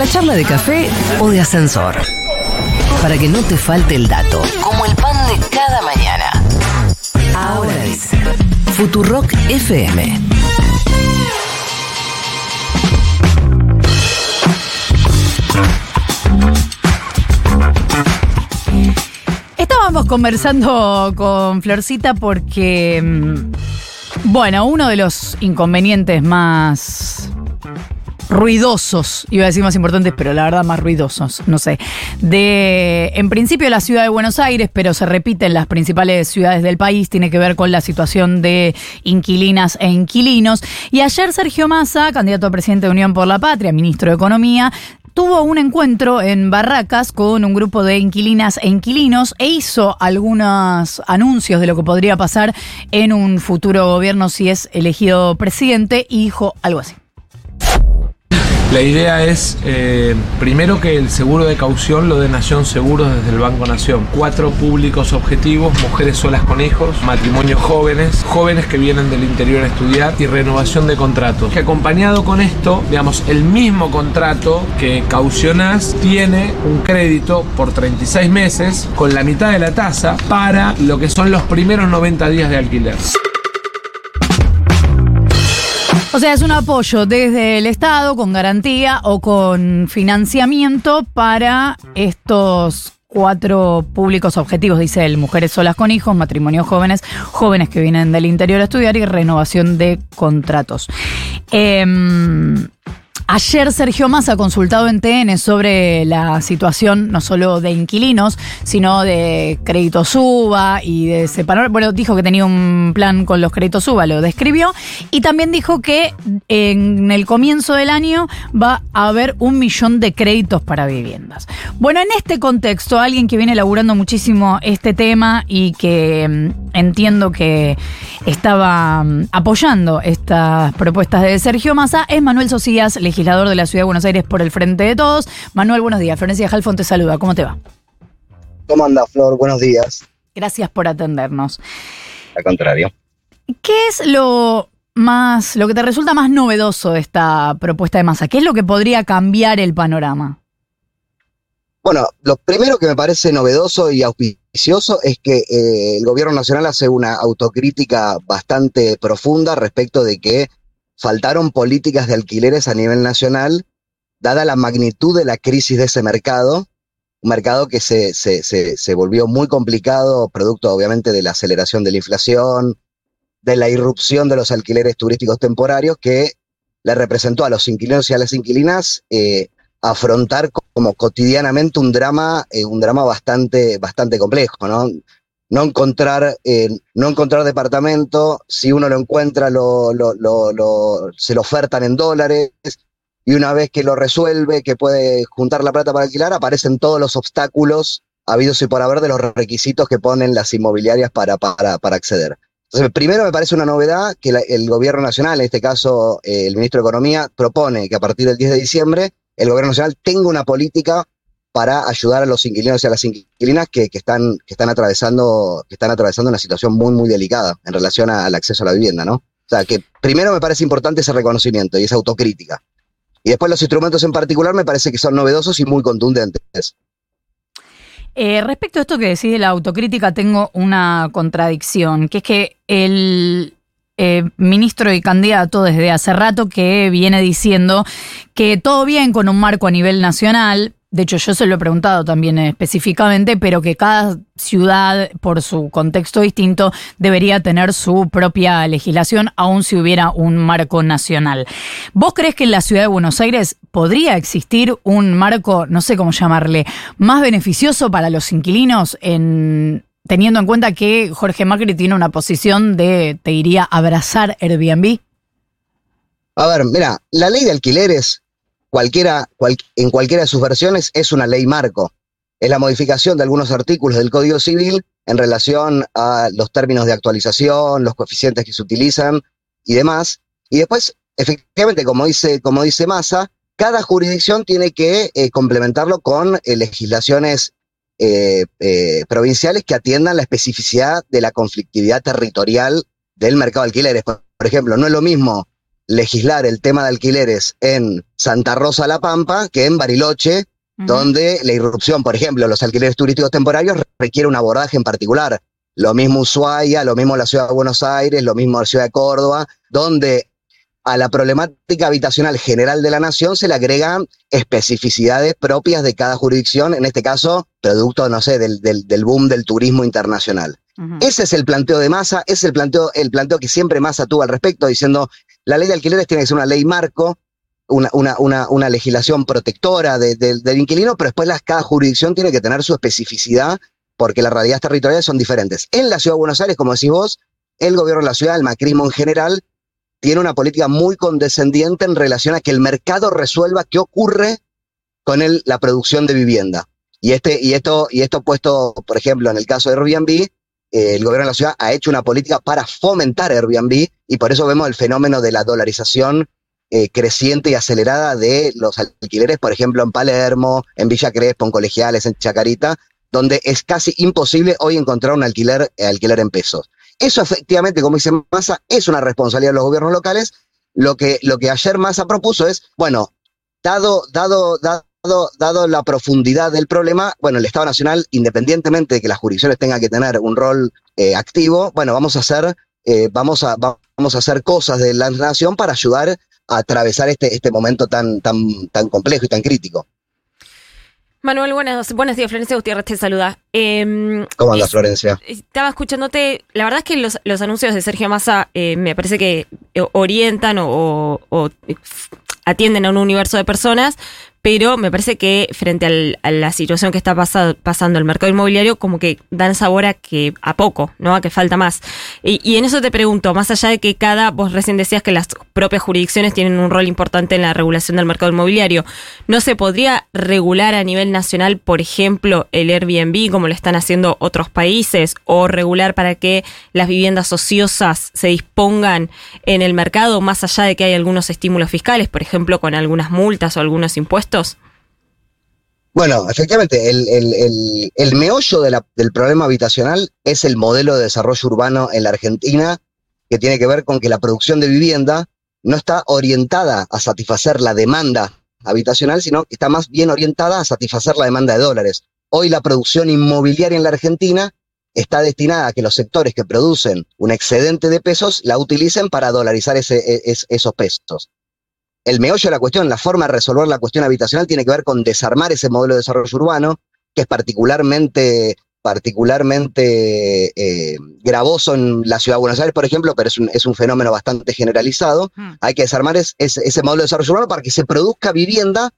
la charla de café o de ascensor. Para que no te falte el dato. Como el pan de cada mañana. Ahora dice Futurock FM. Estábamos conversando con Florcita porque, mm, bueno, uno de los inconvenientes más ruidosos, iba a decir más importantes, pero la verdad más ruidosos, no sé, de, en principio la ciudad de Buenos Aires, pero se repite en las principales ciudades del país, tiene que ver con la situación de inquilinas e inquilinos. Y ayer Sergio Massa, candidato a presidente de Unión por la Patria, ministro de Economía, tuvo un encuentro en Barracas con un grupo de inquilinas e inquilinos e hizo algunos anuncios de lo que podría pasar en un futuro gobierno si es elegido presidente y dijo algo así. La idea es, eh, primero, que el seguro de caución lo dé Nación Seguros desde el Banco Nación. Cuatro públicos objetivos, mujeres solas con hijos, matrimonios jóvenes, jóvenes que vienen del interior a estudiar y renovación de contratos. Que acompañado con esto, digamos, el mismo contrato que caucionás tiene un crédito por 36 meses con la mitad de la tasa para lo que son los primeros 90 días de alquiler. O sea, es un apoyo desde el Estado con garantía o con financiamiento para estos cuatro públicos objetivos, dice él, mujeres solas con hijos, matrimonios jóvenes, jóvenes que vienen del interior a estudiar y renovación de contratos. Em, Ayer Sergio Massa, consultado en TN sobre la situación no solo de inquilinos, sino de crédito suba y de separar. Bueno, dijo que tenía un plan con los créditos suba, lo describió. Y también dijo que en el comienzo del año va a haber un millón de créditos para viviendas. Bueno, en este contexto, alguien que viene elaborando muchísimo este tema y que mm, entiendo que estaba mm, apoyando estas propuestas de Sergio Massa es Manuel Socias, legislador legislador de la Ciudad de Buenos Aires por el Frente de Todos. Manuel, buenos días. Florencia Jalfón te saluda. ¿Cómo te va? ¿Cómo anda, Flor? Buenos días. Gracias por atendernos. Al contrario. ¿Qué es lo más, lo que te resulta más novedoso de esta propuesta de masa? ¿Qué es lo que podría cambiar el panorama? Bueno, lo primero que me parece novedoso y auspicioso es que eh, el gobierno nacional hace una autocrítica bastante profunda respecto de que faltaron políticas de alquileres a nivel nacional, dada la magnitud de la crisis de ese mercado, un mercado que se, se, se, volvió muy complicado, producto obviamente de la aceleración de la inflación, de la irrupción de los alquileres turísticos temporarios, que le representó a los inquilinos y a las inquilinas eh, afrontar como cotidianamente un drama, eh, un drama bastante, bastante complejo, ¿no? No encontrar, eh, no encontrar departamento, si uno lo encuentra lo, lo, lo, se lo ofertan en dólares y una vez que lo resuelve, que puede juntar la plata para alquilar, aparecen todos los obstáculos habidos y por haber de los requisitos que ponen las inmobiliarias para, para, para acceder. Entonces, primero me parece una novedad que el gobierno nacional, en este caso eh, el ministro de Economía, propone que a partir del 10 de diciembre el gobierno nacional tenga una política para ayudar a los inquilinos y a las inquilinas que, están, que, están, atravesando, que están atravesando una situación muy, muy delicada en relación al acceso a la vivienda, ¿no? O sea, que primero me parece importante ese reconocimiento y esa autocrítica. Y después los instrumentos en particular me parece que son novedosos y muy contundentes. Eh, respecto a esto que decís de la autocrítica, tengo una contradicción, que es que el eh, ministro y candidato desde hace rato que viene diciendo que todo bien con un marco a nivel nacional, de hecho yo se lo he preguntado también específicamente, pero que cada ciudad, por su contexto distinto, debería tener su propia legislación, aun si hubiera un marco nacional. ¿Vos crees que en la ciudad de Buenos Aires podría existir un marco, no sé cómo llamarle, más beneficioso para los inquilinos en teniendo en cuenta que Jorge Macri tiene una posición de, te diría, abrazar Airbnb? A ver, mira, la ley de alquileres cualquiera, en cualquiera de sus versiones es una ley marco. Es la modificación de algunos artículos del Código Civil en relación a los términos de actualización, los coeficientes que se utilizan y demás. Y después, efectivamente, como dice, como dice Massa, cada jurisdicción tiene que eh, complementarlo con eh, legislaciones eh, provinciales que atiendan la especificidad de la conflictividad territorial del mercado de alquileres. Por, ejemplo, no es lo mismo legislar el tema de alquileres en Santa Rosa La Pampa que en Bariloche, donde la irrupción, por ejemplo, los alquileres turísticos temporarios requiere un abordaje en particular. Lo mismo Ushuaia, lo mismo la ciudad de Buenos Aires, lo mismo la ciudad de Córdoba, donde a la problemática habitacional general de la nación se le agregan especificidades propias de cada jurisdicción, en este caso, producto, no sé, del, del, boom del turismo internacional. Ese es el planteo de masa, es el planteo, el planteo que siempre Massa tuvo al respecto, diciendo la ley de alquileres tiene que ser una ley marco, una, una, una, una legislación protectora del inquilino, pero después las, cada jurisdicción tiene que tener su especificidad porque las realidades territoriales son diferentes. En la ciudad de Buenos Aires, como decís vos, el gobierno de la ciudad, el macrismo en general, tiene una política muy condescendiente en relación a que el mercado resuelva qué ocurre con el, la producción de vivienda. Y, este, y, esto, y esto puesto, por ejemplo, en el caso de Airbnb, eh, el gobierno de la ciudad ha hecho una política para fomentar Airbnb y por eso vemos el fenómeno de la dolarización eh, creciente y acelerada de los alquileres, por ejemplo, en Palermo, en Villa Crespo, en Colegiales, en Chacarita, donde es casi imposible hoy encontrar un alquiler, alquiler en pesos. Eso efectivamente, como dice Massa, es una responsabilidad de los gobiernos locales. Lo que, lo que ayer Massa propuso es, bueno, dado, dado, dado, dado la profundidad del problema, bueno, el Estado Nacional, independientemente de que las jurisdicciones tengan que tener un rol eh, activo, bueno, vamos a hacer, eh, vamos a, vamos a hacer cosas de la nación para ayudar a atravesar este, este momento tan, tan, tan complejo y tan crítico. Manuel, buenos, buenos días. Florencia Gutiérrez te saluda. Eh, ¿Cómo andas, Florencia? Estaba escuchándote. La verdad es que los, los anuncios de Sergio Massa eh, me parece que orientan o, o, atienden a un universo de personas, pero me parece que frente a la situación que está pasando el mercado inmobiliario, como que dan sabor a que a poco, ¿no? A que falta más. Y, en eso te pregunto, más allá de que cada, vos recién decías que las propias jurisdicciones tienen un rol importante en la regulación del mercado inmobiliario, ¿no se podría regular a nivel nacional, por ejemplo, el Airbnb, como lo están haciendo otros países, o regular para que las viviendas ociosas se dispongan en el mercado, más allá de que hay algunos estímulos fiscales, por ejemplo, con algunas multas o algunos impuestos? Bueno, efectivamente, el, meollo del problema habitacional es el modelo de desarrollo urbano en la Argentina, que tiene que ver con que la producción de vivienda no está orientada a satisfacer la demanda habitacional, sino que está más bien orientada a satisfacer la demanda de dólares. Hoy la producción inmobiliaria en la Argentina está destinada a que los sectores que producen un excedente de pesos la utilicen para dolarizar e, esos pesos el meollo de la cuestión, la forma de resolver la cuestión habitacional tiene que ver con desarmar ese modelo de desarrollo urbano, que es particularmente, particularmente eh, gravoso en la ciudad de Buenos Aires, por ejemplo, pero es un, fenómeno bastante generalizado. Hmm. Hay que desarmar ese modelo de desarrollo urbano para que se produzca vivienda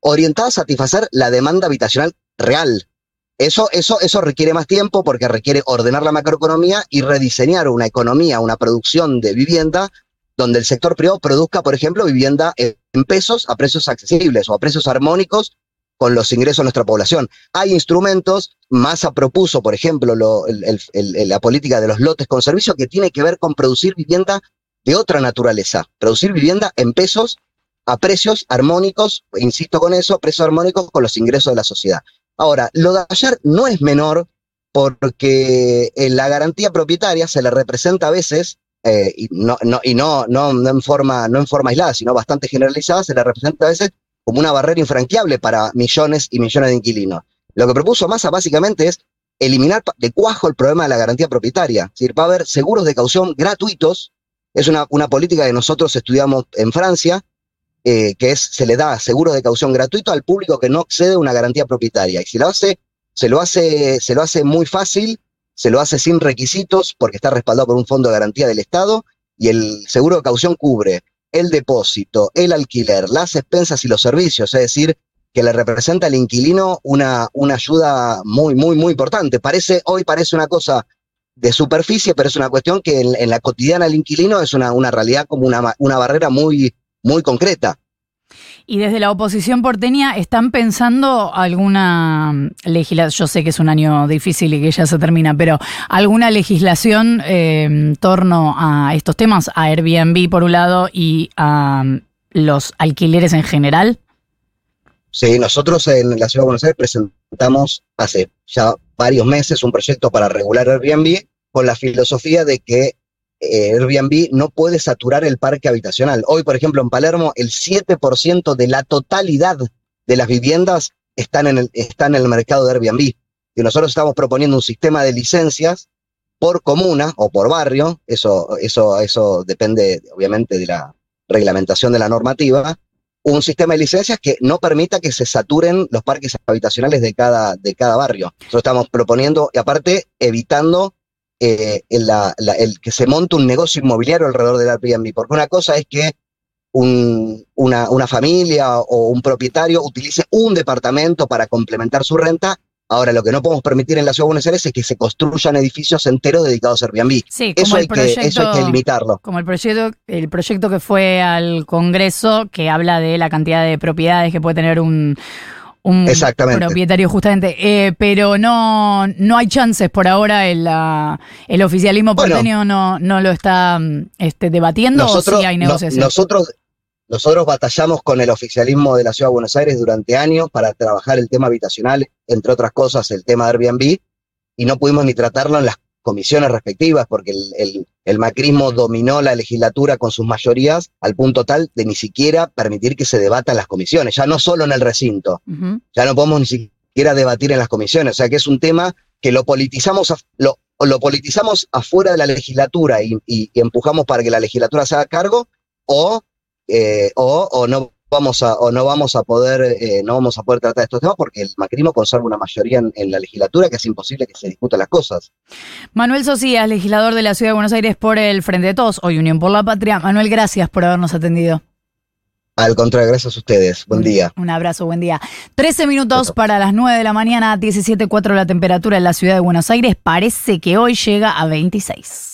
orientada a satisfacer la demanda habitacional real. Eso, eso, eso requiere más tiempo porque requiere ordenar la macroeconomía y rediseñar una economía, una producción de vivienda donde el sector privado produzca, por ejemplo, vivienda en pesos a precios accesibles o a precios armónicos con los ingresos de nuestra población. Hay instrumentos, Massa propuso, por ejemplo, la política de los lotes con servicio que tiene que ver con producir vivienda de otra naturaleza, producir vivienda en pesos a precios armónicos, insisto con eso, precios armónicos con los ingresos de la sociedad. Ahora, lo de ayer no es menor porque en la garantía propietaria se le representa a veces eh, y, no, no, y no, no, no, en forma, no en forma aislada, sino bastante generalizada, se le representa a veces como una barrera infranqueable para millones y millones de inquilinos. Lo que propuso Massa básicamente es eliminar de cuajo el problema de la garantía propietaria. Es decir, va a haber seguros de caución gratuitos. Es una, una política que nosotros estudiamos en Francia, eh, que es, se le da seguros de caución gratuito al público que no accede a una garantía propietaria. Y si lo hace, se lo hace, se lo hace muy fácil se lo hace sin requisitos porque está respaldado por un fondo de garantía del Estado y el seguro de caución cubre el depósito, el alquiler, las expensas y los servicios, es decir, que le representa al inquilino una, una ayuda muy, muy, muy importante. Parece, hoy parece una cosa de superficie, pero es una cuestión que en, la cotidiana del inquilino es una, una realidad como una, una barrera muy, muy concreta. Y desde la oposición porteña, ¿están pensando alguna legislación? Yo sé que es un año difícil y que ya se termina, pero ¿alguna legislación en torno a estos temas? A Airbnb por un lado y a um, los alquileres en general. Sí, nosotros en la Ciudad de Buenos Aires presentamos hace ya varios meses un proyecto para regular Airbnb con la filosofía de que Airbnb no puede saturar el parque habitacional. Hoy, por ejemplo, en Palermo, el 7% de la totalidad de las viviendas están en el, están en el mercado de Airbnb. Y nosotros estamos proponiendo un sistema de licencias por comuna o por barrio, eso, eso, eso depende obviamente de la reglamentación de la normativa, un sistema de licencias que no permita que se saturen los parques habitacionales de cada, de cada barrio. Nosotros estamos proponiendo, y aparte, evitando eh, el, el, que se monte un negocio inmobiliario alrededor del Airbnb, porque una cosa es que un, una, una familia o un propietario utilice un departamento para complementar su renta Ahora, lo que no podemos permitir en la Ciudad de Buenos Aires es que se construyan edificios enteros dedicados a Airbnb. Sí, como eso, el hay proyecto, que, eso hay que limitarlo. Como el proyecto, el proyecto que fue al Congreso, que habla de la cantidad de propiedades que puede tener un, un Exactamente. propietario justamente. Eh, pero no, no hay chances por ahora, el, el oficialismo Bueno. porteño no, no lo está mm, este, debatiendo Nosotros, o sí hay no- negociación. nosotros, nosotros batallamos con el oficialismo de la Ciudad de Buenos Aires durante años para trabajar el tema habitacional, entre otras cosas el tema de Airbnb, y no pudimos ni tratarlo en las comisiones respectivas, porque el, el- el macrismo dominó la legislatura con sus mayorías al punto tal de ni siquiera permitir que se debata en las comisiones, ya no solo en el recinto. Ya no podemos ni siquiera debatir en las comisiones, o sea que es un tema que lo politizamos, lo, lo politizamos afuera de la legislatura y, y- y empujamos para que la legislatura se haga cargo, o, eh, o, o no vamos a, o no vamos a poder, eh, no vamos a poder tratar estos temas porque el macrismo conserva una mayoría en, en la legislatura que es imposible que se discutan las cosas. Manuel Socias, legislador de la Ciudad de Buenos Aires por el Frente de Todos, hoy Unión por la Patria. Manuel, gracias por habernos atendido. Al contrario, gracias a ustedes. Buen día. Un abrazo, buen día. 13 minutos para las 9 de la mañana, 17.4 la temperatura en la Ciudad de Buenos Aires. Parece que hoy llega a 26.